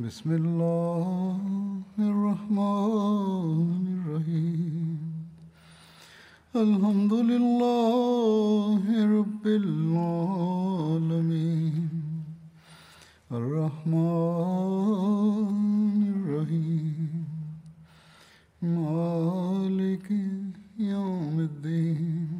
بسم اللہ الرحمن الرحیم الحمد للہ رب العالمین الرحمن الرحیم مالک یوم الدین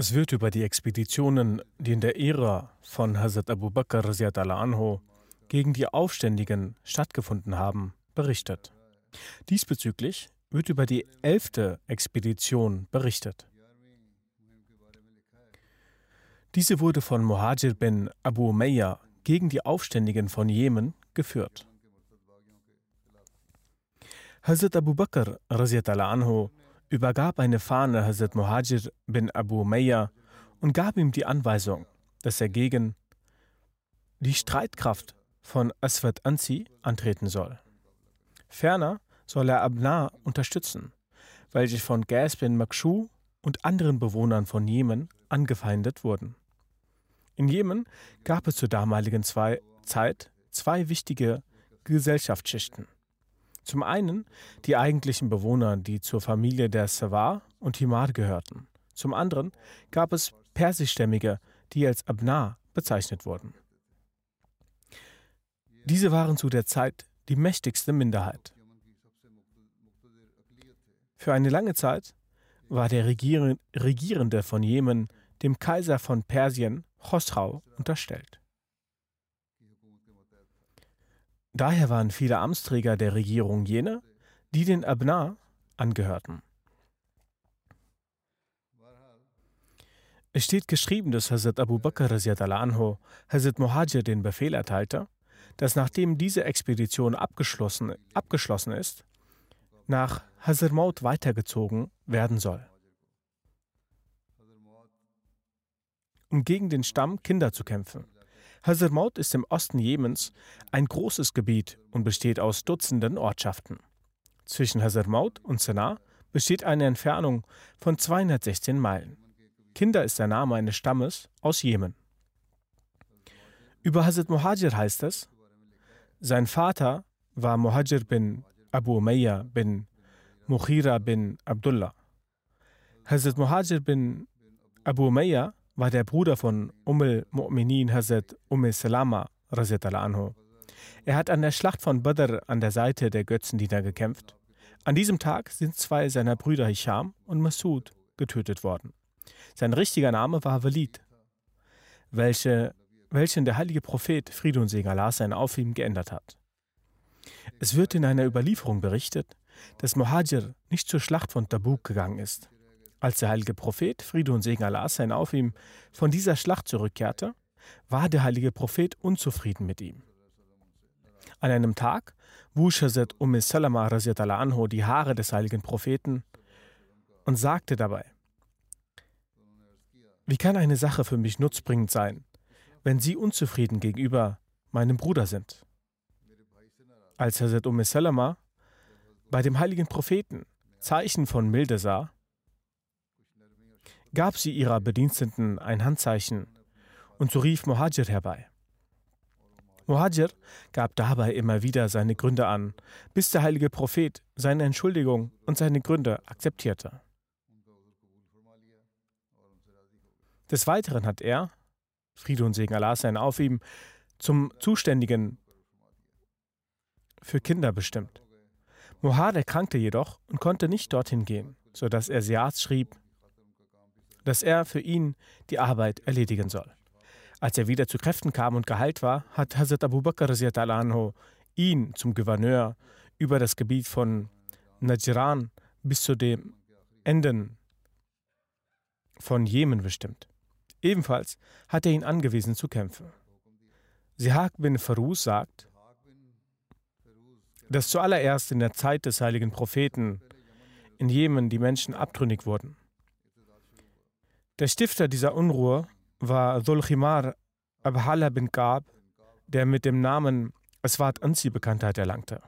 Es wird über die Expeditionen, die in der Ära von Hazrat Abu Bakr anho gegen die Aufständigen stattgefunden haben, berichtet. Diesbezüglich wird über die elfte Expedition berichtet. Diese wurde von Muhajir bin Abu Umayya gegen die Aufständigen von Jemen geführt. Hazrat Abu Bakr anho übergab eine Fahne Hazrat Muhajir bin Abu Umayya und gab ihm die Anweisung, dass er gegen die Streitkraft von Aswad Ansi antreten soll. Ferner soll er Abna unterstützen, welche von Gas bin Makshu und anderen Bewohnern von Jemen angefeindet wurden. In Jemen gab es zur damaligen zwei Zeit zwei wichtige Gesellschaftsschichten. Zum einen die eigentlichen Bewohner, die zur Familie der Savar und Himar gehörten. Zum anderen gab es persischstämmige, die als Abna bezeichnet wurden. Diese waren zu der Zeit die mächtigste Minderheit. Für eine lange Zeit war der Regierende von Jemen dem Kaiser von Persien, Chosrau, unterstellt. Daher waren viele Amtsträger der Regierung jene, die den Abna angehörten. Es steht geschrieben, dass Hazrat Abu Bakr anho Hazrat Muhajir den Befehl erteilte, dass nachdem diese Expedition abgeschlossen, abgeschlossen ist, nach Hazarmaut weitergezogen werden soll, um gegen den Stamm Kinder zu kämpfen. Hazarmaut ist im Osten Jemens ein großes Gebiet und besteht aus Dutzenden Ortschaften. Zwischen Hazarmaut und Sanaa besteht eine Entfernung von 216 Meilen. Kinder ist der Name eines Stammes aus Jemen. Über Hazrat Muhajir heißt es, sein Vater war Muhajir bin Abu Umayya bin Mukhira bin Abdullah. Hazrat Muhajir bin Abu Umayya war der Bruder von Umm Mu'minin Hazrat Umm Salama anhu. Er hat an der Schlacht von Badr an der Seite der Götzendiener gekämpft. An diesem Tag sind zwei seiner Brüder Hisham und Masud getötet worden. Sein richtiger Name war Walid, welche, welchen der heilige Prophet Friede und Segen Allah sein auf ihm geändert hat. Es wird in einer Überlieferung berichtet, dass Muhajir nicht zur Schlacht von Tabuk gegangen ist. Als der heilige Prophet, Friede und Segen Allah sein auf ihm, von dieser Schlacht zurückkehrte, war der heilige Prophet unzufrieden mit ihm. An einem Tag wusch Hazrat Umm Salama anho die Haare des heiligen Propheten und sagte dabei, wie kann eine Sache für mich nutzbringend sein, wenn Sie unzufrieden gegenüber meinem Bruder sind? Als Hazrat Umm Salama bei dem heiligen Propheten Zeichen von Milde sah, gab sie ihrer Bediensteten ein Handzeichen und so rief Muhajir herbei. Muhajir gab dabei immer wieder seine Gründe an, bis der heilige Prophet seine Entschuldigung und seine Gründe akzeptierte. Des Weiteren hat er, Friede und Segen Allah sein auf ihm, zum Zuständigen für Kinder bestimmt. Mohad erkrankte jedoch und konnte nicht dorthin gehen, sodass er Siaz schrieb, dass er für ihn die Arbeit erledigen soll. Als er wieder zu Kräften kam und geheilt war, hat Hazrat Abu Bakr anhu ihn zum Gouverneur über das Gebiet von Najran bis zu den Enden von Jemen bestimmt. Ebenfalls hat er ihn angewiesen zu kämpfen. Sihak bin Farus sagt, dass zuallererst in der Zeit des heiligen Propheten in Jemen die Menschen abtrünnig wurden. Der Stifter dieser Unruhe war Dhul-Khimar Abhala bin Kaab, der mit dem Namen Aswad Ansi Bekanntheit erlangte.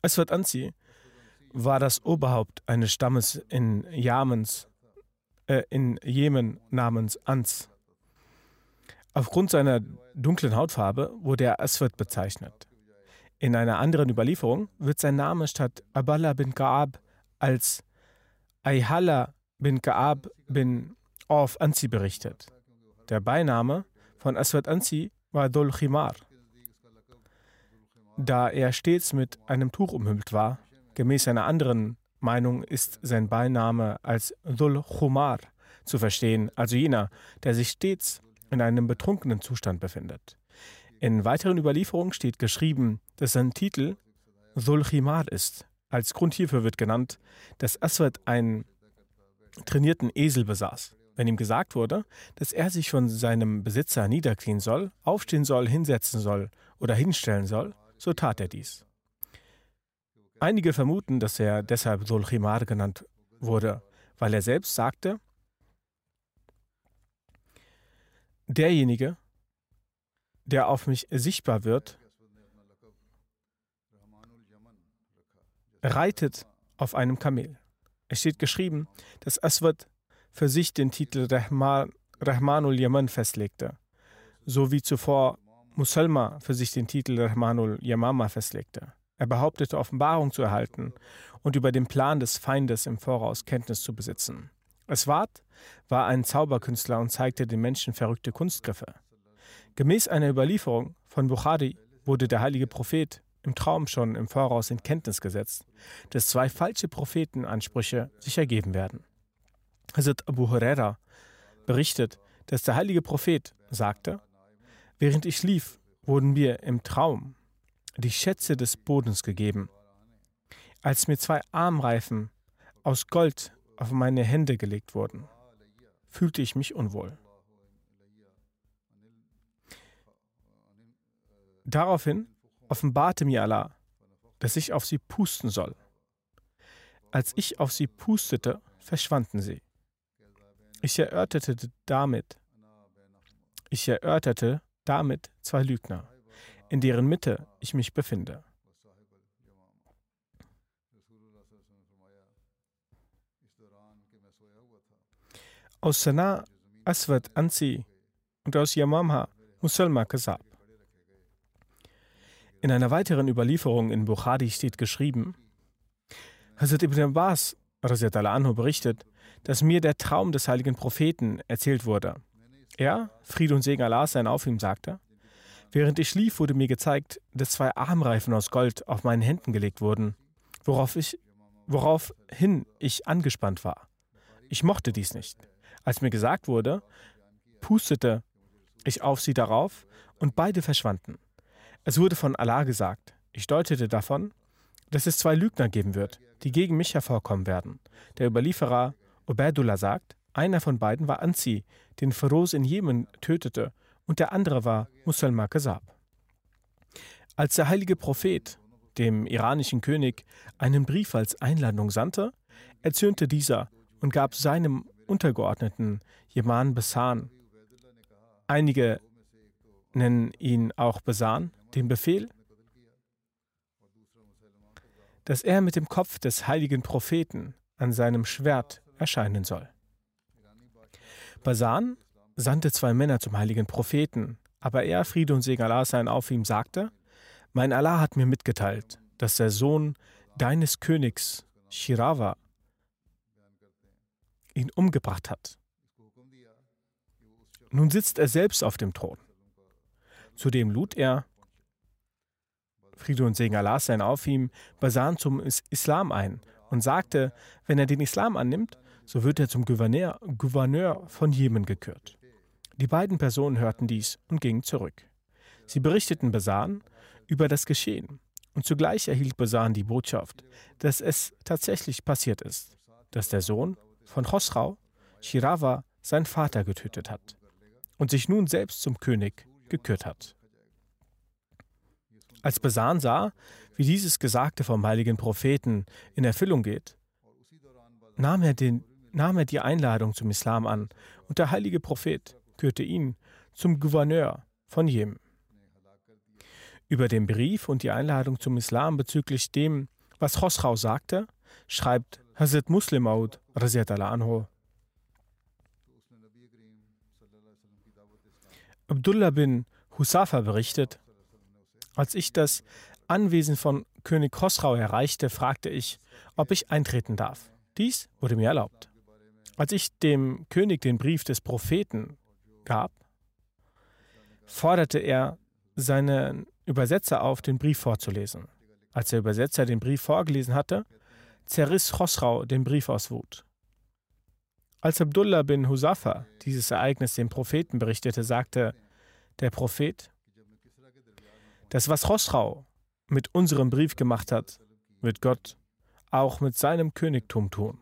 Aswad Ansi war das Oberhaupt eines Stammes in, Jamens, äh, in Jemen namens Ans. Aufgrund seiner dunklen Hautfarbe wurde er Aswad bezeichnet. In einer anderen Überlieferung wird sein Name statt Abala bin Kaab als Ayhala bin Kaab bin Auf Ansi berichtet. Der Beiname von Aswad Ansi war Dol Khimar. Da er stets mit einem Tuch umhüllt war, gemäß einer anderen Meinung ist sein Beiname als Dul Khumar zu verstehen, also jener, der sich stets in einem betrunkenen Zustand befindet. In weiteren Überlieferungen steht geschrieben, dass sein Titel Dul Khimar ist. Als Grund hierfür wird genannt, dass Aswad einen trainierten Esel besaß. Wenn ihm gesagt wurde, dass er sich von seinem Besitzer niederknien soll, aufstehen soll, hinsetzen soll oder hinstellen soll, so tat er dies. Einige vermuten, dass er deshalb Sulchimar genannt wurde, weil er selbst sagte, derjenige, der auf mich sichtbar wird, reitet auf einem Kamel. Es steht geschrieben, dass Aswad für sich den Titel Rahman, Rahmanul Yaman festlegte, so wie zuvor Musalma für sich den Titel Rahmanul Yamama festlegte. Er behauptete, Offenbarung zu erhalten und über den Plan des Feindes im Voraus Kenntnis zu besitzen. Aswad war ein Zauberkünstler und zeigte den Menschen verrückte Kunstgriffe. Gemäß einer Überlieferung von Bukhari wurde der heilige Prophet im Traum schon im Voraus in Kenntnis gesetzt, dass zwei falsche Prophetenansprüche sich ergeben werden. Hazrat Abu Huraira berichtet, dass der heilige Prophet sagte, während ich schlief, wurden mir im Traum die Schätze des Bodens gegeben. Als mir zwei Armreifen aus Gold auf meine Hände gelegt wurden, fühlte ich mich unwohl. Daraufhin offenbarte mir Allah, dass ich auf sie pusten soll. Als ich auf sie pustete, verschwanden sie. Ich erörterte damit, ich erörterte damit zwei Lügner, in deren Mitte ich mich befinde. Aus Sana Aswad Ansi und aus Yamamha Musalma Kasab. In einer weiteren Überlieferung in Bukhari steht geschrieben, Hazrat Ibn Abbas anhu berichtet, dass mir der Traum des heiligen Propheten erzählt wurde. Er, Fried und Segen Allah sein auf ihm, sagte, während ich schlief, wurde mir gezeigt, dass zwei Armreifen aus Gold auf meinen Händen gelegt wurden, worauf ich, woraufhin ich angespannt war. Ich mochte dies nicht. Als mir gesagt wurde, pustete ich auf sie darauf und beide verschwanden. Es wurde von Allah gesagt. Ich deutete davon, dass es zwei Lügner geben wird, die gegen mich hervorkommen werden. Der Überlieferer Ubaidullah sagt, einer von beiden war Anzi, den Feroz in Jemen tötete, und der andere war Musalma Kasab. Als der heilige Prophet dem iranischen König einen Brief als Einladung sandte, erzürnte dieser und gab seinem Untergeordneten Jeman Besan, einige nennen ihn auch Besan, den Befehl, dass er mit dem Kopf des heiligen Propheten an seinem Schwert erscheinen soll. Basan sandte zwei Männer zum heiligen Propheten, aber er, Friede und Segen Allah sein auf ihm, sagte, mein Allah hat mir mitgeteilt, dass der Sohn deines Königs, Shirawa, ihn umgebracht hat. Nun sitzt er selbst auf dem Thron. Zudem lud er Friede und Segen Allah sein auf ihm, Basan zum Islam ein und sagte, wenn er den Islam annimmt, so wird er zum Gouverneur, Gouverneur von Jemen gekürt. Die beiden Personen hörten dies und gingen zurück. Sie berichteten Basan über das Geschehen und zugleich erhielt Basan die Botschaft, dass es tatsächlich passiert ist, dass der Sohn von Chosrau, Shirawa, seinen Vater getötet hat und sich nun selbst zum König gekürt hat. Als Basan sah, wie dieses Gesagte vom heiligen Propheten in Erfüllung geht, nahm er, den, nahm er die Einladung zum Islam an und der heilige Prophet kürte ihn zum Gouverneur von Jemen. Über den Brief und die Einladung zum Islam bezüglich dem, was Chosrau sagte, schreibt Hazrat Muslim Aud anhu. Abdullah bin Husafa berichtet, als ich das Anwesen von König Khosrau erreichte, fragte ich, ob ich eintreten darf. Dies wurde mir erlaubt. Als ich dem König den Brief des Propheten gab, forderte er seinen Übersetzer auf, den Brief vorzulesen. Als der Übersetzer den Brief vorgelesen hatte, zerriss Khosrau den Brief aus Wut. Als Abdullah bin Husafa dieses Ereignis dem Propheten berichtete, sagte der Prophet, das, was Chosrau mit unserem Brief gemacht hat, wird Gott auch mit seinem Königtum tun.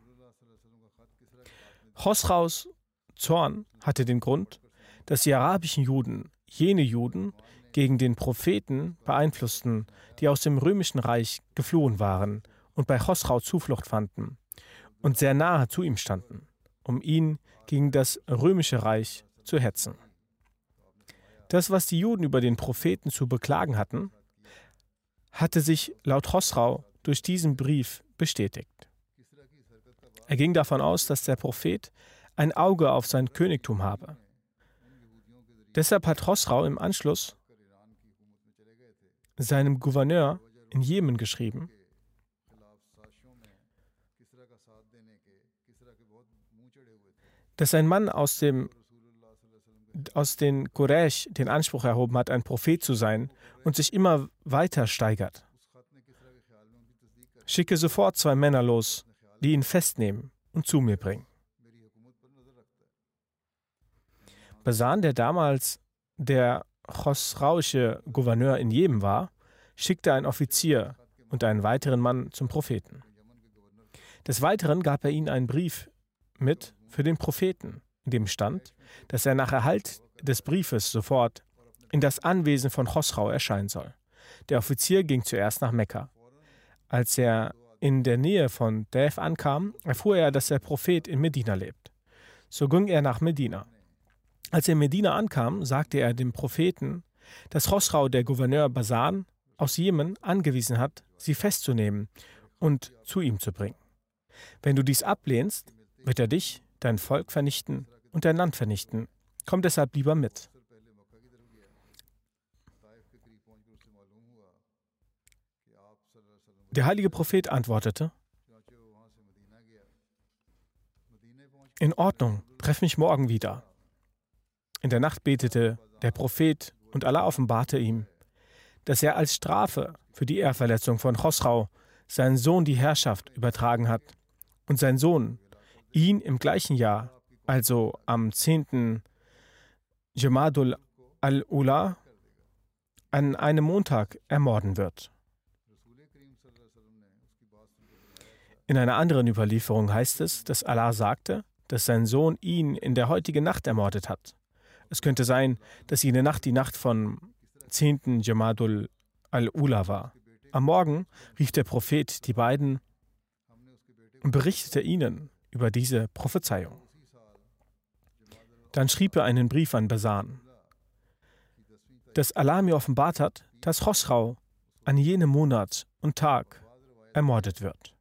Chosraus Zorn hatte den Grund, dass die arabischen Juden jene Juden gegen den Propheten beeinflussten, die aus dem römischen Reich geflohen waren und bei Chosrau Zuflucht fanden und sehr nahe zu ihm standen, um ihn gegen das römische Reich zu hetzen. Das, was die Juden über den Propheten zu beklagen hatten, hatte sich laut Hosrau durch diesen Brief bestätigt. Er ging davon aus, dass der Prophet ein Auge auf sein Königtum habe. Deshalb hat Hosrau im Anschluss seinem Gouverneur in Jemen geschrieben, dass ein Mann aus dem aus den Quraysh den Anspruch erhoben hat, ein Prophet zu sein und sich immer weiter steigert. Schicke sofort zwei Männer los, die ihn festnehmen und zu mir bringen. Basan, der damals der chosrauische Gouverneur in Jemen war, schickte einen Offizier und einen weiteren Mann zum Propheten. Des Weiteren gab er ihnen einen Brief mit für den Propheten, dem stand, dass er nach Erhalt des Briefes sofort in das Anwesen von Chosrau erscheinen soll. Der Offizier ging zuerst nach Mekka. Als er in der Nähe von Def ankam, erfuhr er, dass der Prophet in Medina lebt. So ging er nach Medina. Als er in Medina ankam, sagte er dem Propheten, dass Chosrau der Gouverneur Basan aus Jemen angewiesen hat, sie festzunehmen und zu ihm zu bringen. Wenn du dies ablehnst, wird er dich, dein Volk vernichten und dein Land vernichten. Komm deshalb lieber mit. Der heilige Prophet antwortete, In Ordnung, treff mich morgen wieder. In der Nacht betete der Prophet und Allah offenbarte ihm, dass er als Strafe für die Ehrverletzung von Chosrau seinen Sohn die Herrschaft übertragen hat und sein Sohn ihn im gleichen Jahr also am 10. Jamadul al-Ula, an einem Montag ermorden wird. In einer anderen Überlieferung heißt es, dass Allah sagte, dass sein Sohn ihn in der heutigen Nacht ermordet hat. Es könnte sein, dass jene Nacht die Nacht von 10. Jamadul al-Ula war. Am Morgen rief der Prophet die beiden und berichtete ihnen über diese Prophezeiung. Dann schrieb er einen Brief an Basan, dass Allah mir offenbart hat, dass Chosrau an jenem Monat und Tag ermordet wird.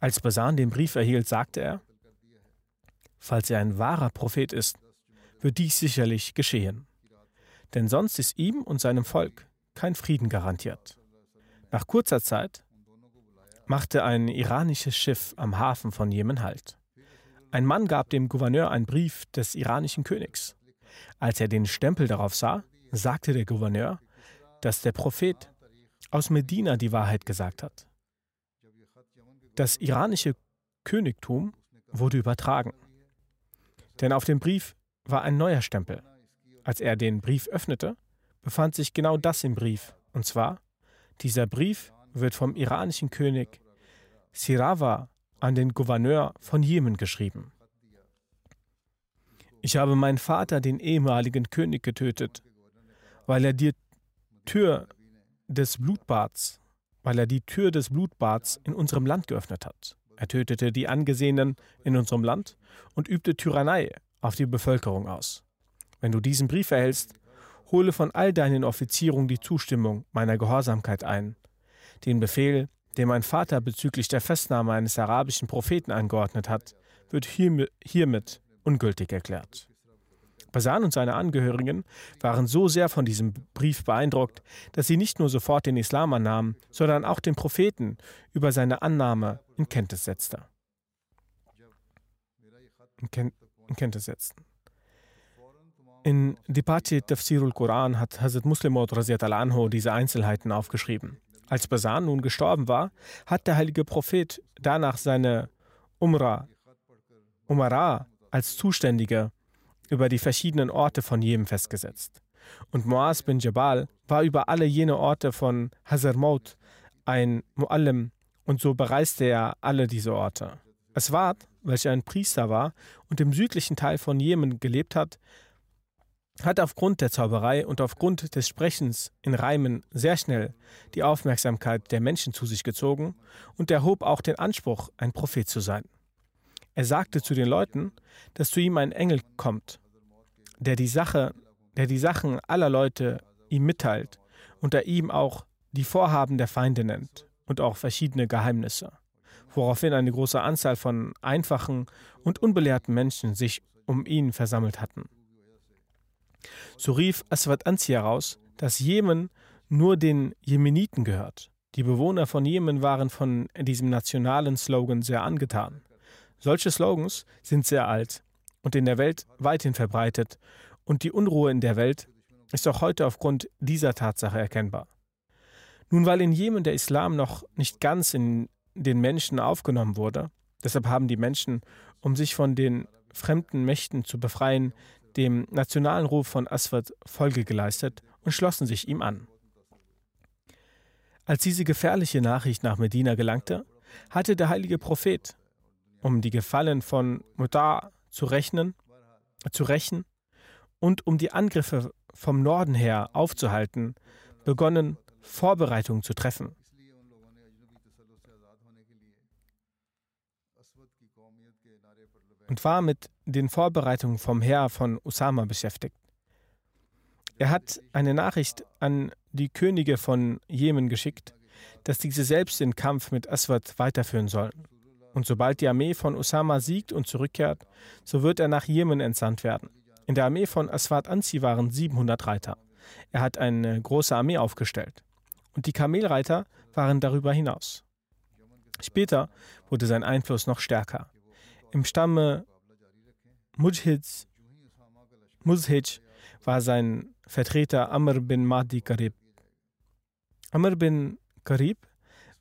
Als Basan den Brief erhielt, sagte er, falls er ein wahrer Prophet ist, wird dies sicherlich geschehen. Denn sonst ist ihm und seinem Volk kein Frieden garantiert. Nach kurzer Zeit machte ein iranisches Schiff am Hafen von Jemen Halt. Ein Mann gab dem Gouverneur einen Brief des iranischen Königs. Als er den Stempel darauf sah, sagte der Gouverneur, dass der Prophet aus Medina die Wahrheit gesagt hat. Das iranische Königtum wurde übertragen. Denn auf dem Brief war ein neuer Stempel. Als er den Brief öffnete, befand sich genau das im Brief. Und zwar, dieser Brief wird vom iranischen König Sirawa an den Gouverneur von Jemen geschrieben. Ich habe meinen Vater, den ehemaligen König, getötet, weil er die Tür des Blutbads, weil er die Tür des Blutbads in unserem Land geöffnet hat. Er tötete die Angesehenen in unserem Land und übte Tyrannei auf die Bevölkerung aus. Wenn du diesen Brief erhältst, hole von all deinen Offizierungen die Zustimmung meiner Gehorsamkeit ein. Den Befehl, den mein Vater bezüglich der Festnahme eines arabischen Propheten angeordnet hat, wird hiermit ungültig erklärt. Basan und seine Angehörigen waren so sehr von diesem Brief beeindruckt, dass sie nicht nur sofort den Islam annahmen, sondern auch den Propheten über seine Annahme in Kenntnis setzten. In, Ken in Kenntnis setzten. In Dipati Tafsirul Quran hat Hazrat Muslimot anho diese Einzelheiten aufgeschrieben. Als Basan nun gestorben war, hat der heilige Prophet danach seine Umrah, Umara als Zuständige über die verschiedenen Orte von Jemen festgesetzt. Und Muaz bin Jabal war über alle jene Orte von Hazarmaut ein Muallim und so bereiste er alle diese Orte. Aswad, welcher ein Priester war und im südlichen Teil von Jemen gelebt hat, hat aufgrund der Zauberei und aufgrund des Sprechens in Reimen sehr schnell die Aufmerksamkeit der Menschen zu sich gezogen und erhob auch den Anspruch, ein Prophet zu sein. Er sagte zu den Leuten, dass zu ihm ein Engel kommt, der die Sache, der die Sachen aller Leute ihm mitteilt und er ihm auch die Vorhaben der Feinde nennt und auch verschiedene Geheimnisse, woraufhin eine große Anzahl von einfachen und unbelehrten Menschen sich um ihn versammelt hatten. So rief Aswad Anzi heraus, dass Jemen nur den Jemeniten gehört. Die Bewohner von Jemen waren von diesem nationalen Slogan sehr angetan. Solche Slogans sind sehr alt und in der Welt weithin verbreitet und die Unruhe in der Welt ist auch heute aufgrund dieser Tatsache erkennbar. Nun, weil in Jemen der Islam noch nicht ganz in den Menschen aufgenommen wurde, deshalb haben die Menschen, um sich von den fremden Mächten zu befreien, dem nationalen Ruf von Aswad Folge geleistet und schlossen sich ihm an. Als diese gefährliche Nachricht nach Medina gelangte, hatte der heilige Prophet, um die Gefallen von Mutar zu rechnen, zu rächen und um die Angriffe vom Norden her aufzuhalten, begonnen, Vorbereitungen zu treffen. Und war mit den Vorbereitungen vom Heer von Usama beschäftigt. Er hat eine Nachricht an die Könige von Jemen geschickt, dass diese selbst den Kampf mit Aswad weiterführen sollen. Und sobald die Armee von Usama siegt und zurückkehrt, so wird er nach Jemen entsandt werden. In der Armee von Aswad Anzi waren 700 Reiter. Er hat eine große Armee aufgestellt. Und die Kamelreiter waren darüber hinaus. Später wurde sein Einfluss noch stärker. Im Stamme Mujhids, Muzhij war sein Vertreter Amr bin Mahdi Karib. Amr bin Karib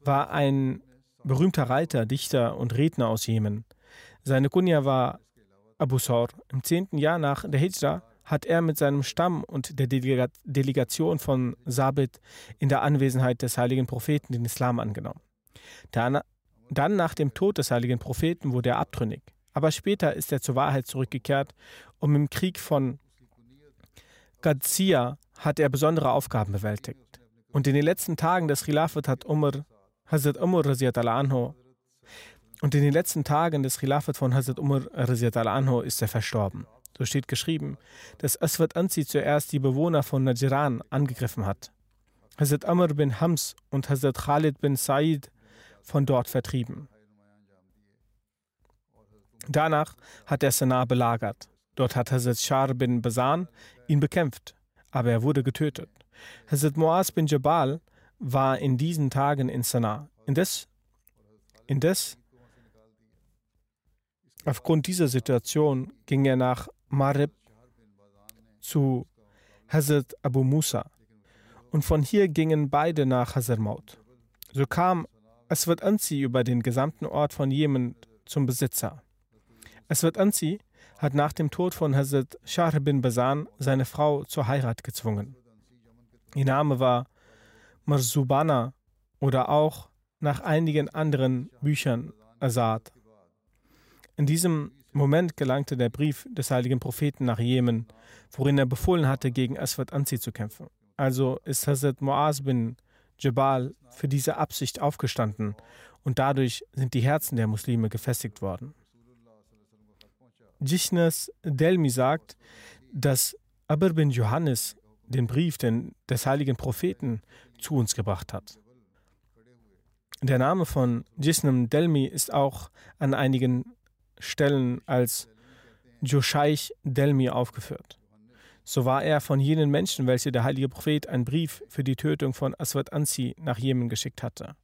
war ein berühmter Reiter, Dichter und Redner aus Jemen. Seine Kunja war Abu Saur. Im zehnten Jahr nach der Hijra hat er mit seinem Stamm und der Delegation von Sabit in der Anwesenheit des heiligen Propheten den Islam angenommen. Dann dann nach dem Tod des heiligen Propheten wurde er abtrünnig. Aber später ist er zur Wahrheit zurückgekehrt und im Krieg von Qadsiya hat er besondere Aufgaben bewältigt. Und in den letzten Tagen des Khilafat hat Umar, Hazrat Umar anho, und in den letzten Tagen des Khilafat von Hazrat Umar anho ist er verstorben. So steht geschrieben, dass Aswad Anzi zuerst die Bewohner von Najran angegriffen hat. Hazrat Amr bin Hams und Hazrat Khalid bin Said von dort vertrieben. Danach hat er Sanaa belagert. Dort hat Hazrat Shar bin Basan ihn bekämpft, aber er wurde getötet. Hazrat Muaz bin Jabal war in diesen Tagen in Sanaa. Indes, indes aufgrund dieser Situation ging er nach Marib zu Hazrat Abu Musa Und von hier gingen beide nach Hazarmaut. So kam Aswad Anzi über den gesamten Ort von Jemen zum Besitzer. Aswad Anzi hat nach dem Tod von Hazrat Shahr bin Basan seine Frau zur Heirat gezwungen. Ihr Name war Marzubana oder auch nach einigen anderen Büchern Azad. In diesem Moment gelangte der Brief des heiligen Propheten nach Jemen, worin er befohlen hatte, gegen Aswad Anzi zu kämpfen. Also ist Hazrat Muaz bin Jabal für diese Absicht aufgestanden und dadurch sind die Herzen der Muslime gefestigt worden. Jishnas Delmi sagt, dass Abir bin Johannes den Brief des heiligen Propheten zu uns gebracht hat. Der Name von Jisnam Delmi ist auch an einigen Stellen als Joshaich Delmi aufgeführt. So war er von jenen Menschen, welche der heilige Prophet einen Brief für die Tötung von Aswad Ansi nach Jemen geschickt hatte.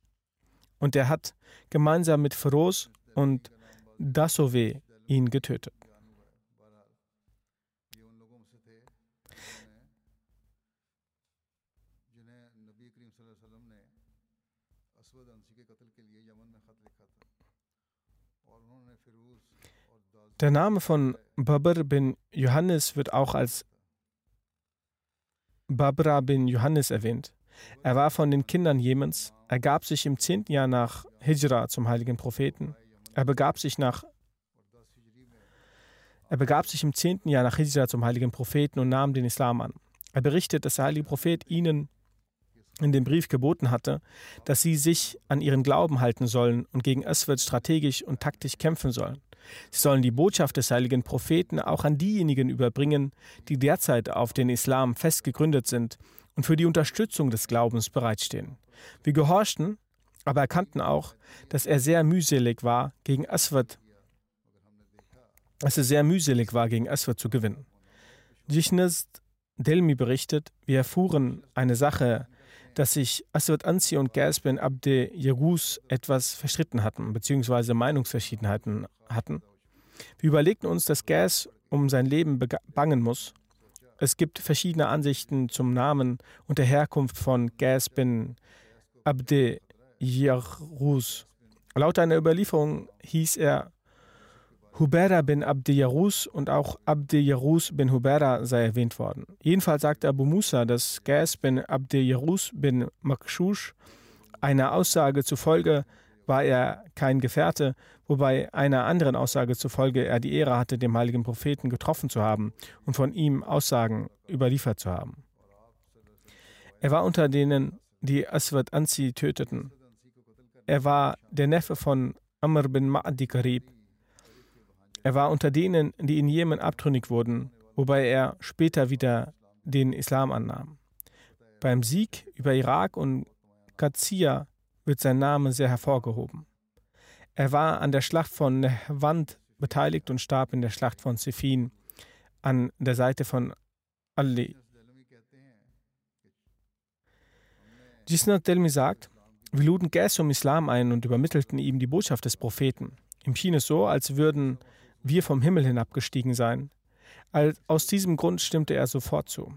Und er hat gemeinsam mit Feroz und Dasove ihn getötet. Der Name von Babr bin Johannes wird auch als Babra bin Johannes erwähnt. Er war von den Kindern Jemens. Er gab sich im zehnten Jahr nach Hijra zum heiligen Propheten. Er begab sich nach er begab sich im zehnten Jahr nach Hijra zum heiligen Propheten und nahm den Islam an. Er berichtet, dass der heilige Prophet ihnen in dem Brief geboten hatte, dass sie sich an ihren Glauben halten sollen und gegen Aswad strategisch und taktisch kämpfen sollen. Sie sollen die Botschaft des heiligen Propheten auch an diejenigen überbringen, die derzeit auf den Islam fest gegründet sind und für die Unterstützung des Glaubens bereitstehen. Wir gehorchten, aber erkannten auch, dass er sehr mühselig war, gegen Aswad, dass es sehr mühselig war, gegen Aswad zu gewinnen. Jichnest Delmi berichtet, wir erfuhren eine Sache, dass sich Aswad Ansi und Gas bin Abde Yarus etwas verstritten hatten, beziehungsweise Meinungsverschiedenheiten hatten. Wir überlegten uns, dass Gas um sein Leben bangen muss. Es gibt verschiedene Ansichten zum Namen und der Herkunft von Gas bin Abde Yarus. Laut einer Überlieferung hieß er Hubera bin Abdi Yarus und auch Abdi Yarus bin Hubera sei erwähnt worden. Jedenfalls sagte Abu Musa, dass Gas bin Abdi Yarus bin Makshush einer Aussage zufolge war er kein Gefährte, wobei einer anderen Aussage zufolge er die Ehre hatte, dem heiligen Propheten getroffen zu haben und von ihm Aussagen überliefert zu haben. Er war unter denen, die Aswad Ansi töteten. Er war der Neffe von Amr bin Ma'di Karib, er war unter denen, die in Jemen abtrünnig wurden, wobei er später wieder den Islam annahm. Beim Sieg über Irak und Qadsiya wird sein Name sehr hervorgehoben. Er war an der Schlacht von Nehwand beteiligt und starb in der Schlacht von Sifin an der Seite von Ali. Jisnat Delmi sagt, wir luden Gas um Islam ein und übermittelten ihm die Botschaft des Propheten. Ihm schien es so, als würden wir vom Himmel hinabgestiegen seien. Aus diesem Grund stimmte er sofort zu.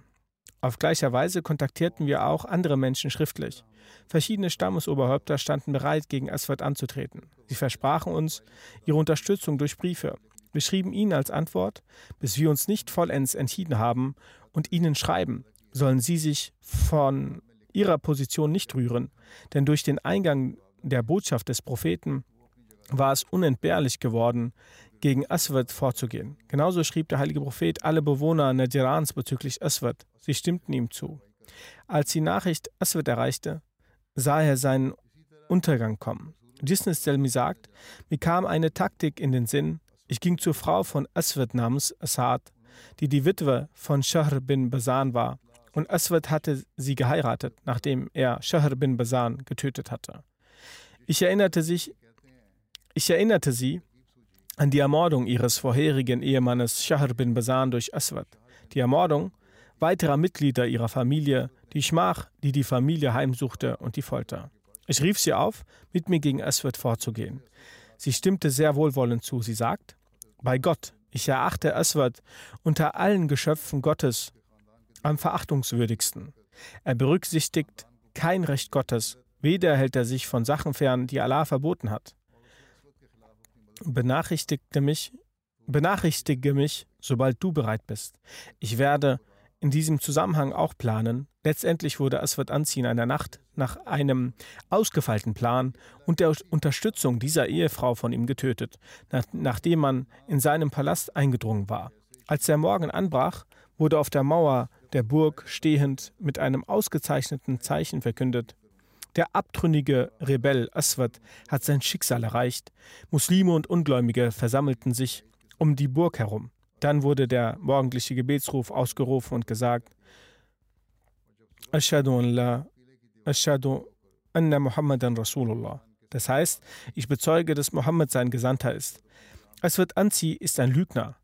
Auf gleicher Weise kontaktierten wir auch andere Menschen schriftlich. Verschiedene Stammesoberhäupter standen bereit, gegen Aswad anzutreten. Sie versprachen uns ihre Unterstützung durch Briefe. Wir schrieben ihnen als Antwort, bis wir uns nicht vollends entschieden haben und ihnen schreiben, sollen sie sich von ihrer Position nicht rühren, denn durch den Eingang der Botschaft des Propheten war es unentbehrlich geworden, gegen Aswad vorzugehen. Genauso schrieb der heilige Prophet alle Bewohner Najirans bezüglich Aswad. Sie stimmten ihm zu. Als die Nachricht Aswad erreichte, sah er seinen Untergang kommen. Disnes Selmi sagt, mir kam eine Taktik in den Sinn. Ich ging zur Frau von Aswad namens Asad, die die Witwe von Shahr bin Basan war. Und Aswad hatte sie geheiratet, nachdem er Shahr bin Basan getötet hatte. Ich erinnerte, sich, ich erinnerte sie, an die Ermordung ihres vorherigen Ehemannes Shahr bin Basan durch Aswad, die Ermordung weiterer Mitglieder ihrer Familie, die Schmach, die die Familie heimsuchte und die Folter. Ich rief sie auf, mit mir gegen Aswad vorzugehen. Sie stimmte sehr wohlwollend zu. Sie sagt, bei Gott, ich erachte Aswad unter allen Geschöpfen Gottes am verachtungswürdigsten. Er berücksichtigt kein Recht Gottes, weder hält er sich von Sachen fern, die Allah verboten hat. Benachrichtigte mich, benachrichtige mich, sobald du bereit bist. Ich werde in diesem Zusammenhang auch planen. Letztendlich wurde Aswad Anzi in einer Nacht nach einem ausgefeilten Plan und der Unterstützung dieser Ehefrau von ihm getötet, nach, nachdem man in seinem Palast eingedrungen war. Als der Morgen anbrach, wurde auf der Mauer der Burg stehend mit einem ausgezeichneten Zeichen verkündet. Der abtrünnige Rebell Aswad hat sein Schicksal erreicht. Muslime und Ungläubige versammelten sich um die Burg herum. Dann wurde der morgendliche Gebetsruf ausgerufen und gesagt: Ashadu Ashadu anna Muhammadan Rasulullah. Das heißt, ich bezeuge, dass Mohammed sein Gesandter ist. Es wird Anzi ist ein Lügner.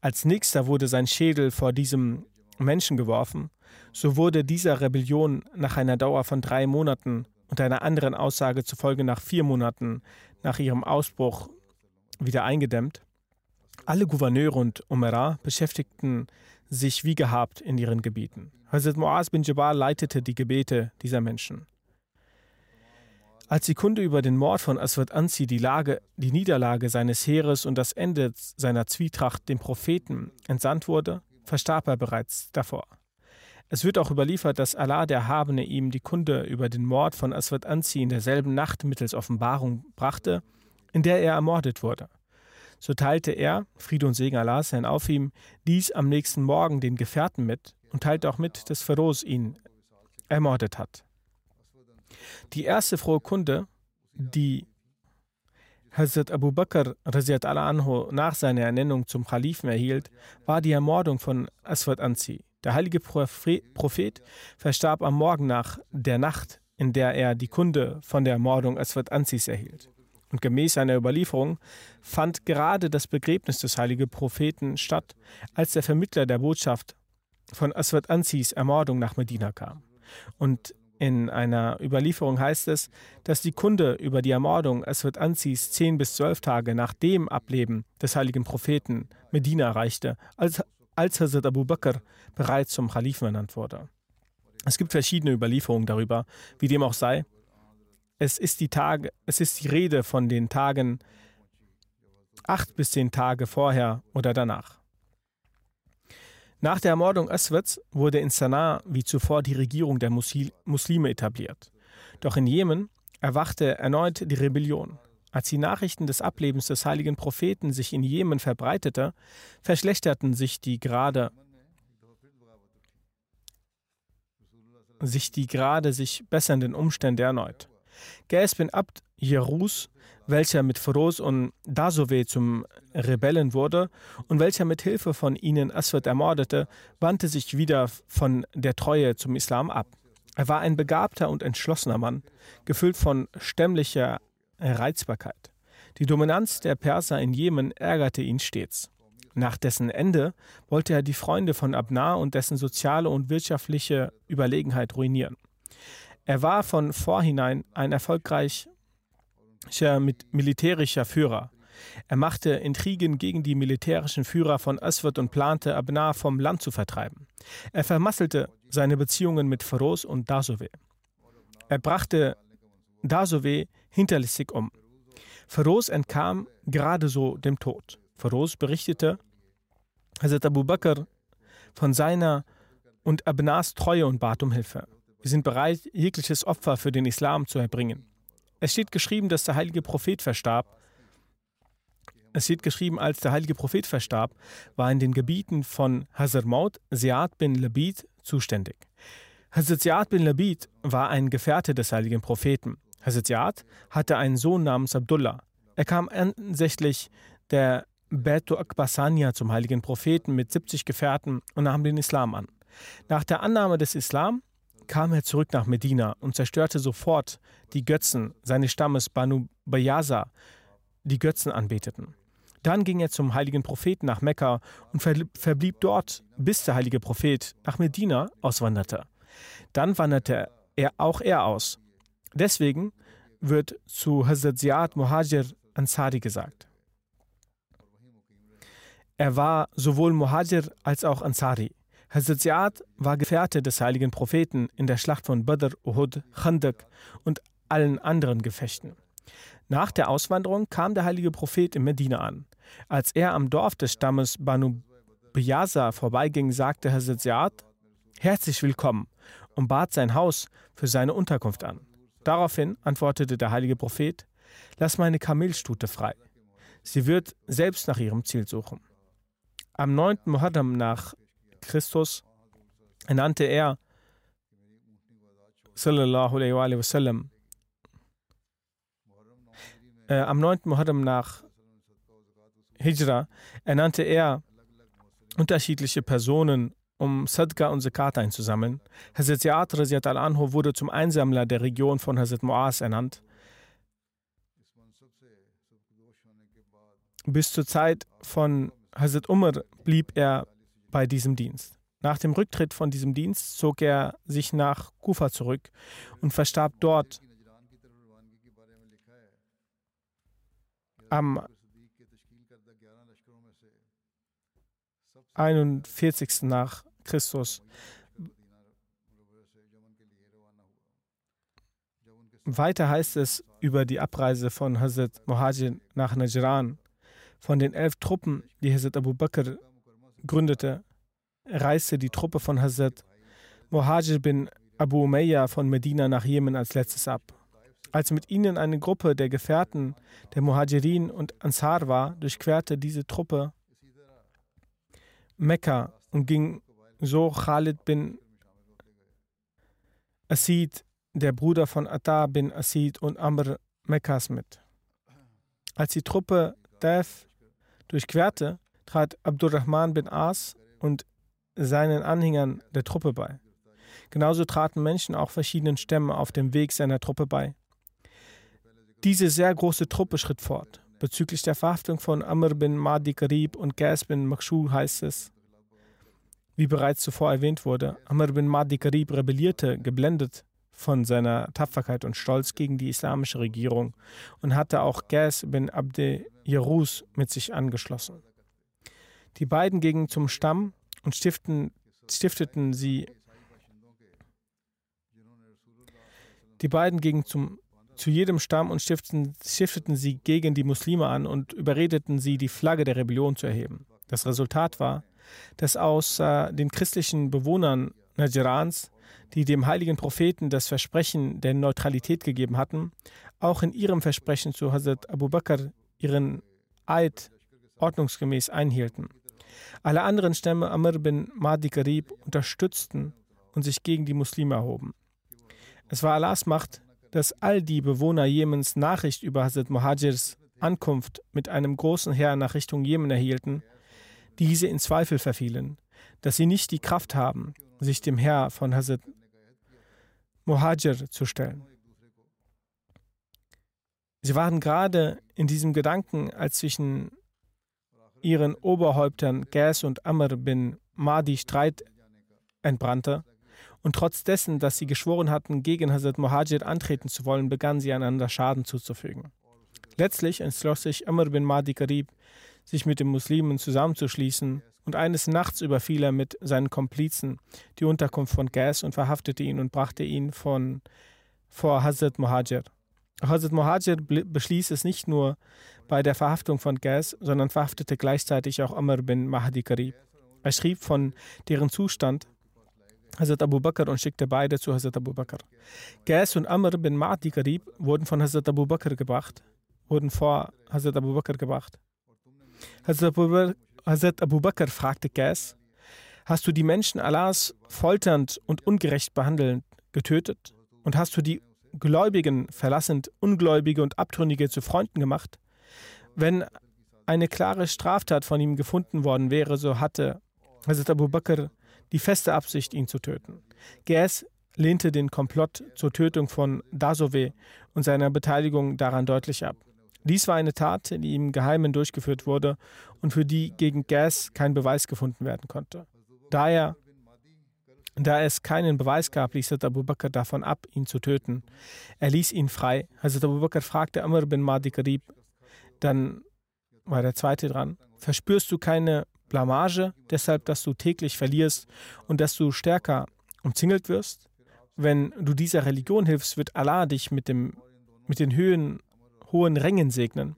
Als nächster wurde sein Schädel vor diesem Menschen geworfen. So wurde dieser Rebellion nach einer Dauer von drei Monaten und einer anderen Aussage zufolge nach vier Monaten nach ihrem Ausbruch wieder eingedämmt. Alle Gouverneure und Umara beschäftigten sich wie gehabt in ihren Gebieten. Hazrat Muaz bin Jabal leitete die Gebete dieser Menschen. Als die Kunde über den Mord von Aswad Anzi, die, Lage, die Niederlage seines Heeres und das Ende seiner Zwietracht dem Propheten entsandt wurde, verstarb er bereits davor. Es wird auch überliefert, dass Allah der Erhabene ihm die Kunde über den Mord von Aswad Anzi in derselben Nacht mittels Offenbarung brachte, in der er ermordet wurde. So teilte er, Friede und Segen Allah sein auf ihm, dies am nächsten Morgen den Gefährten mit und teilte auch mit, dass Feroz ihn ermordet hat. Die erste frohe Kunde, die Hazrat Abu Bakr anhu nach seiner Ernennung zum Kalifen erhielt, war die Ermordung von Aswad Anzi. Der heilige Prophet verstarb am Morgen nach der Nacht, in der er die Kunde von der Ermordung Aswad Anzis erhielt. Und gemäß einer Überlieferung fand gerade das Begräbnis des heiligen Propheten statt, als der Vermittler der Botschaft von Aswad Anzis Ermordung nach Medina kam. Und in einer Überlieferung heißt es, dass die Kunde über die Ermordung Aswad Anzis zehn bis zwölf Tage nach dem Ableben des heiligen Propheten Medina erreichte, als, als Hazrat Abu Bakr bereits zum Kalifen ernannt wurde. Es gibt verschiedene Überlieferungen darüber, wie dem auch sei. Es ist die Tage, es ist die Rede von den Tagen acht bis zehn Tage vorher oder danach. Nach der Ermordung Aswads wurde in Sanaa wie zuvor die Regierung der Muslime etabliert. Doch in Jemen erwachte erneut die Rebellion. Als die Nachrichten des Ablebens des heiligen Propheten sich in Jemen verbreitete, verschlechterten sich die gerade sich die gerade sich bessernden Umstände erneut. Gais bin Abd Jerus, welcher mit Feroz und Dasove zum Rebellen wurde und welcher mit Hilfe von ihnen Aswad ermordete, wandte sich wieder von der Treue zum Islam ab. Er war ein begabter und entschlossener Mann, gefüllt von stämmlicher Reizbarkeit. Die Dominanz der Perser in Jemen ärgerte ihn stets. Nach dessen Ende wollte er die Freunde von Abnar und dessen soziale und wirtschaftliche Überlegenheit ruinieren. Er war von vorhinein ein erfolgreicher militärischer Führer. Er machte Intrigen gegen die militärischen Führer von Aswad und plante, Abnar vom Land zu vertreiben. Er vermasselte seine Beziehungen mit Feroz und Dasove. Er brachte Dasove hinterlistig um. Feroz entkam gerade so dem Tod. Feroz berichtete Hazrat Abu Bakr von seiner und Abnars Treue und bat um Hilfe. Wir sind bereit, jegliches Opfer für den Islam zu erbringen. Es steht geschrieben, dass der heilige Prophet verstarb. Es steht geschrieben, als der heilige Prophet verstarb, war in den Gebieten von Hazar Maut Ziad bin Labid zuständig. Hazrat Ziad bin Labid war ein Gefährte des heiligen Propheten. Hazrat hatte einen Sohn namens Abdullah. Er kam ansässlich der Betu Akbasania zum heiligen Propheten mit 70 Gefährten und nahm den Islam an. Nach der Annahme des Islam kam er zurück nach Medina und zerstörte sofort die Götzen seines Stammes Banu Bayaza, die Götzen anbeteten. Dann ging er zum heiligen Propheten nach Mekka und verblieb dort, bis der heilige Prophet nach Medina auswanderte. Dann wanderte er auch er aus. Deswegen wird zu Hazrat Ziad Muhajir Ansari gesagt. Er war sowohl Muhajir als auch Ansari. Hazrat Ziad war Gefährte des heiligen Propheten in der Schlacht von Badr, Uhud, Khandak und allen anderen Gefechten. Nach der Auswanderung kam der heilige Prophet in Medina an. Als er am Dorf des Stammes Banu Biyaza vorbeiging, sagte Hazrat Ziad, Herzlich willkommen und bat sein Haus für seine Unterkunft an. Daraufhin antwortete der heilige Prophet, Lass meine Kamelstute frei. Sie wird selbst nach ihrem Ziel suchen. Am 9. Muharram nach Christus ernannte er sallallahu alaihi wasallam äh, am 9. Muharram nach Hijra ernannte er unterschiedliche Personen, um Sadqa und Zakat einzusammeln. Hazrat Ziyad al-Anhu wurde zum Einsammler der Region von Hazrat Muaz ernannt. Bis zur Zeit von Hazrat Umar blieb er bei diesem Dienst. Nach dem Rücktritt von diesem Dienst zog er sich nach Kufa zurück und verstarb dort am 41. nach Christus. Weiter heißt es über die Abreise von Hazrat Muhajir nach Najran. Von den elf Truppen, die Hazrat Abu Bakr gründete, reiste die Truppe von Hazrat Muhajir bin Abu Umayyah von Medina nach Jemen als letztes ab. Als mit ihnen eine Gruppe der Gefährten der Muhajirin und Ansar war, durchquerte diese Truppe Mekka und ging so Khalid bin Asid, der Bruder von Atta bin Asid und Amr Mekkas mit. Als die Truppe Daf durchquerte, trat Abdurrahman bin As und seinen Anhängern der Truppe bei. Genauso traten Menschen auch verschiedenen Stämmen auf dem Weg seiner Truppe bei. Diese sehr große Truppe schritt fort. Bezüglich der Verhaftung von Amr bin Mahdi Karib und Gas bin Makshu heißt es, wie bereits zuvor erwähnt wurde, Amr bin Mahdi Karib rebellierte, geblendet von seiner Tapferkeit und Stolz gegen die islamische Regierung und hatte auch Gas bin Abde Jerus mit sich angeschlossen. Die beiden gingen zum Stamm und stiften, stifteten sie die beiden gingen zum, zu jedem Stamm und stifteten, stifteten sie gegen die Muslime an und überredeten sie, die Flagge der Rebellion zu erheben. Das Resultat war, dass aus äh, den christlichen Bewohnern Najrans, die dem heiligen Propheten das Versprechen der Neutralität gegeben hatten, auch in ihrem Versprechen zu Hazrat Abu Bakr ihren Eid ordnungsgemäß einhielten. Alle anderen Stämme Amr bin Mahdi Karib unterstützten und sich gegen die Muslime erhoben. Es war Allahs Macht, dass all die Bewohner Jemens Nachricht über Hazrat Muhajirs Ankunft mit einem großen Heer nach Richtung Jemen erhielten, diese in Zweifel verfielen, dass sie nicht die Kraft haben, sich dem Herr von Hazrat Muhajir zu stellen. Sie waren gerade in diesem Gedanken, als zwischen ihren Oberhäuptern Gas und Amr bin Mahdi Streit entbrannte. Und trotz dessen, dass sie geschworen hatten, gegen Hazrat Muhajir antreten zu wollen, begannen sie einander Schaden zuzufügen. Letztlich entschloss sich Amr bin Mahdi Karib, sich mit den Muslimen zusammenzuschließen, und eines Nachts überfiel er mit seinen Komplizen die Unterkunft von Gas und verhaftete ihn und brachte ihn von, vor Hazrat Muhajir. Hazrat Muhajir beschließt es nicht nur bei der Verhaftung von Gas, sondern verhaftete gleichzeitig auch Amr bin Mahdi Karib. Er schrieb von deren Zustand Hazrat Abu Bakr und schickte beide zu Hazrat Abu Bakr. Gas und Amr bin Mahdi Karib wurden von Hazrat Abu Bakr gebracht, wurden vor Hazrat Abu Bakr gebracht. Hazrat Abu, Hazrat Abu Bakr fragte Gas, hast du die Menschen Allahs folternd und ungerecht behandelnd getötet? Und hast du die Gläubigen verlassend Ungläubige und Abtrünnige zu Freunden gemacht? Wenn eine klare Straftat von ihm gefunden worden wäre, so hatte Hazrat Abu Bakr die feste Absicht, ihn zu töten. Gas lehnte den Komplott zur Tötung von Dasove und seiner Beteiligung daran deutlich ab. Dies war eine Tat, die im Geheimen durchgeführt wurde und für die gegen Gas kein Beweis gefunden werden konnte. Daher da es keinen Beweis gab, ließ Abu Bakr davon ab, ihn zu töten. Er ließ ihn frei. Hazrat Abu Bakr fragte Amr bin Mahdi Karib, dann war der zweite dran, verspürst du keine Blamage, deshalb, dass du täglich verlierst und dass du stärker umzingelt wirst? Wenn du dieser Religion hilfst, wird Allah dich mit, dem, mit den Höhen, hohen Rängen segnen.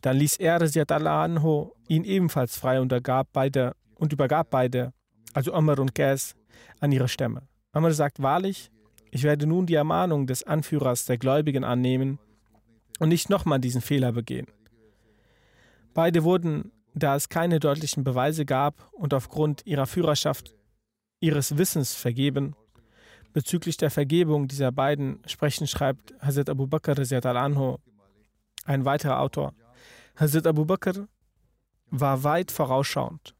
Dann ließ er, Allah anho, ihn ebenfalls frei und, beide, und übergab beide, also Amr und Gas, an ihre Stämme. Amr sagt wahrlich, ich werde nun die Ermahnung des Anführers der Gläubigen annehmen und nicht nochmal diesen Fehler begehen. Beide wurden, da es keine deutlichen Beweise gab und aufgrund ihrer Führerschaft ihres Wissens vergeben. Bezüglich der Vergebung dieser beiden Sprechen schreibt Hazrat Abu Bakr al-Anho, ein weiterer Autor. Hazrat Abu Bakr war weit vorausschauend.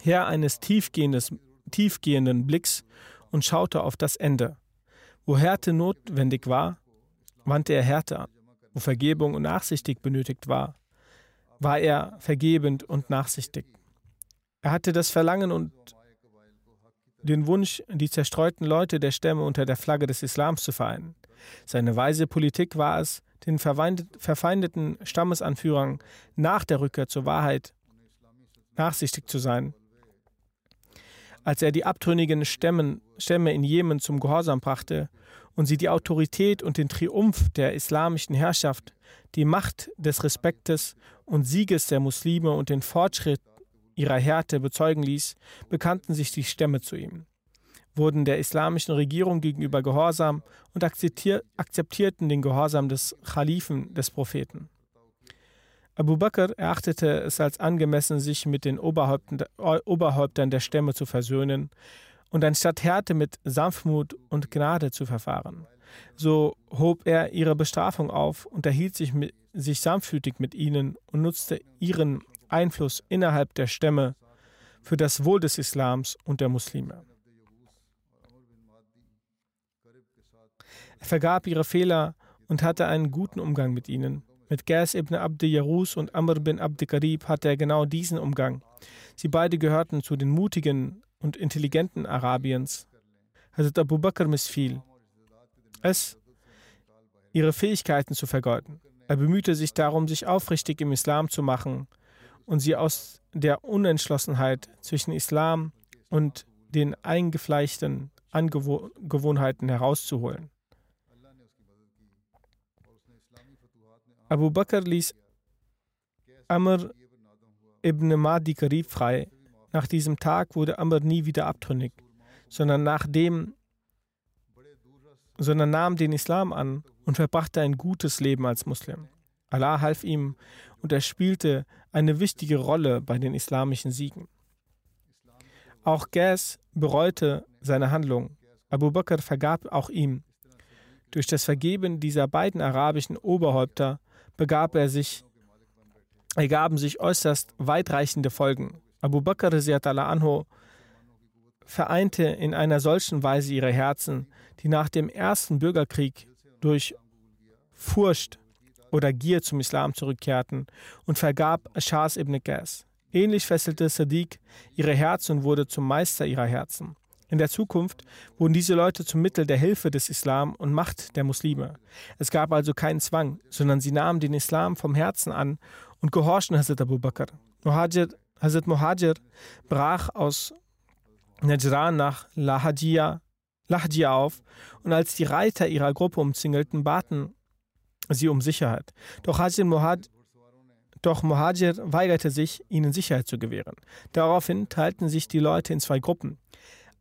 Herr eines tiefgehenden Blicks und schaute auf das Ende. Wo Härte notwendig war, wandte er Härte an. Wo Vergebung und nachsichtig benötigt war, war er vergebend und nachsichtig. Er hatte das Verlangen und den Wunsch, die zerstreuten Leute der Stämme unter der Flagge des Islams zu vereinen. Seine weise Politik war es, den verfeindeten Stammesanführern nach der Rückkehr zur Wahrheit nachsichtig zu sein. Als er die abtrünnigen Stämme in Jemen zum Gehorsam brachte und sie die Autorität und den Triumph der islamischen Herrschaft, die Macht des Respektes und Sieges der Muslime und den Fortschritt ihrer Härte bezeugen ließ, bekannten sich die Stämme zu ihm, wurden der islamischen Regierung gegenüber gehorsam und akzeptierten den Gehorsam des Khalifen des Propheten. Abu Bakr erachtete es als angemessen, sich mit den Oberhäuptern der Stämme zu versöhnen und anstatt Härte mit Sanftmut und Gnade zu verfahren. So hob er ihre Bestrafung auf, unterhielt sich, mit, sich sanftmütig mit ihnen und nutzte ihren Einfluss innerhalb der Stämme für das Wohl des Islams und der Muslime. Er vergab ihre Fehler und hatte einen guten Umgang mit ihnen. Mit Gas ibn Abd Yarus und Amr bin Abd Karib hatte er genau diesen Umgang. Sie beide gehörten zu den mutigen und intelligenten Arabiens. Hazrat Abu Bakr missfiel es, ihre Fähigkeiten zu vergeuden. Er bemühte sich darum, sich aufrichtig im Islam zu machen und sie aus der Unentschlossenheit zwischen Islam und den eingefleischten Angewohnheiten herauszuholen. Abu Bakr ließ Amr ibn Mahdi Karib frei. Nach diesem Tag wurde Amr nie wieder abtrünnig, sondern nachdem sondern nahm den Islam an und verbrachte ein gutes Leben als Muslim. Allah half ihm und er spielte eine wichtige Rolle bei den islamischen Siegen. Auch Gas bereute seine Handlung. Abu Bakr vergab auch ihm. Durch das Vergeben dieser beiden arabischen Oberhäupter begab er sich, ergaben sich äußerst weitreichende Folgen. Abu Bakr anhu vereinte in einer solchen Weise ihre Herzen, die nach dem ersten Bürgerkrieg durch Furcht oder Gier zum Islam zurückkehrten und vergab Shahs ibn Qas. Ähnlich fesselte Sadiq ihre Herzen und wurde zum Meister ihrer Herzen. In der Zukunft wurden diese Leute zum Mittel der Hilfe des Islam und Macht der Muslime. Es gab also keinen Zwang, sondern sie nahmen den Islam vom Herzen an und gehorchten Hazrat Abu Bakr. Muhajir, Hazrat Muhajir brach aus Najran nach Lahajia, Lahajia auf und als die Reiter ihrer Gruppe umzingelten, baten sie um Sicherheit. Doch Hajir Muhajir doch Muhajir weigerte sich, ihnen Sicherheit zu gewähren. Daraufhin teilten sich die Leute in zwei Gruppen.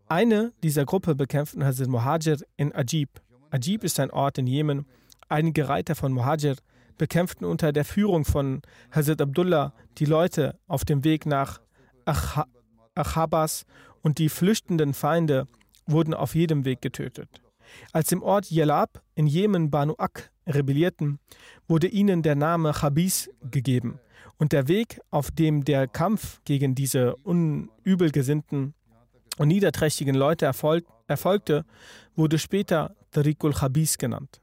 Eine dieser Gruppe bekämpften Hazrat Muhajir in Ajib. Ajib ist ein Ort in Jemen. Einige Reiter von Muhajir bekämpften unter der Führung von Hazrat Abdullah die Leute auf dem Weg nach Achabas und die flüchtenden Feinde wurden auf jedem Weg getötet. Als im Ort Yelab in Jemen Banu Ak rebellierten, wurde ihnen der Name Chabis gegeben und der Weg, auf dem der Kampf gegen diese unübelgesinnten und niederträchtigen Leute erfolg erfolgte, wurde später Tariqul Chabis genannt.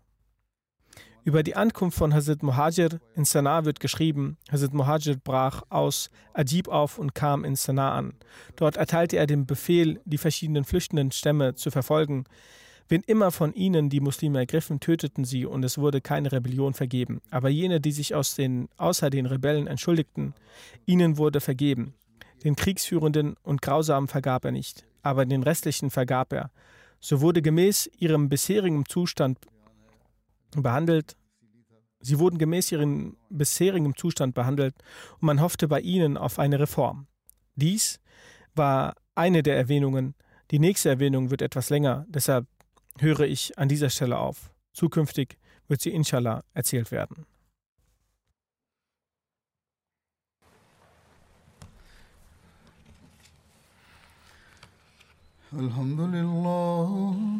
Über die Ankunft von Hazrat Muhajir in Sanaa wird geschrieben, Hazrat Muhajir brach aus Ajib auf und kam in Sanaa an. Dort erteilte er den Befehl, die verschiedenen flüchtenden Stämme zu verfolgen. Wen immer von ihnen die Muslime ergriffen, töteten sie und es wurde keine Rebellion vergeben. Aber jene, die sich aus den, außer den Rebellen entschuldigten, ihnen wurde vergeben. Den Kriegsführenden und Grausamen vergab er nicht, aber den restlichen vergab er. So wurde gemäß ihrem bisherigen Zustand behandelt, sie wurden gemäß ihrem bisherigen Zustand behandelt und man hoffte bei ihnen auf eine Reform. Dies war eine der Erwähnungen. Die nächste Erwähnung wird etwas länger, deshalb höre ich an dieser Stelle auf. Zukünftig wird sie inshallah erzählt werden. الحمد لله